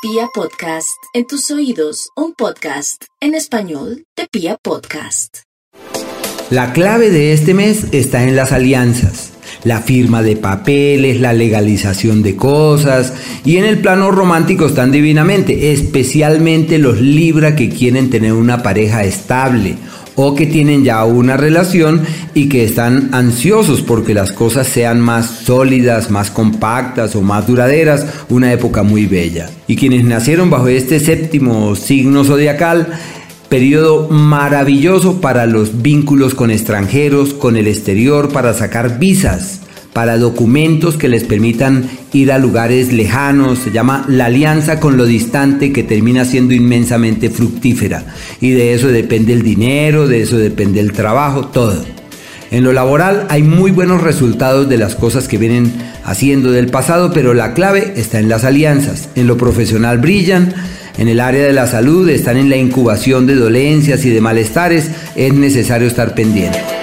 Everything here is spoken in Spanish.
Pia Podcast, en tus oídos, un podcast en español de Pia Podcast. La clave de este mes está en las alianzas, la firma de papeles, la legalización de cosas y en el plano romántico están divinamente, especialmente los Libra que quieren tener una pareja estable o que tienen ya una relación y que están ansiosos porque las cosas sean más sólidas, más compactas o más duraderas, una época muy bella. Y quienes nacieron bajo este séptimo signo zodiacal, periodo maravilloso para los vínculos con extranjeros, con el exterior, para sacar visas para documentos que les permitan ir a lugares lejanos, se llama la alianza con lo distante que termina siendo inmensamente fructífera. Y de eso depende el dinero, de eso depende el trabajo, todo. En lo laboral hay muy buenos resultados de las cosas que vienen haciendo del pasado, pero la clave está en las alianzas. En lo profesional brillan, en el área de la salud están en la incubación de dolencias y de malestares, es necesario estar pendiente.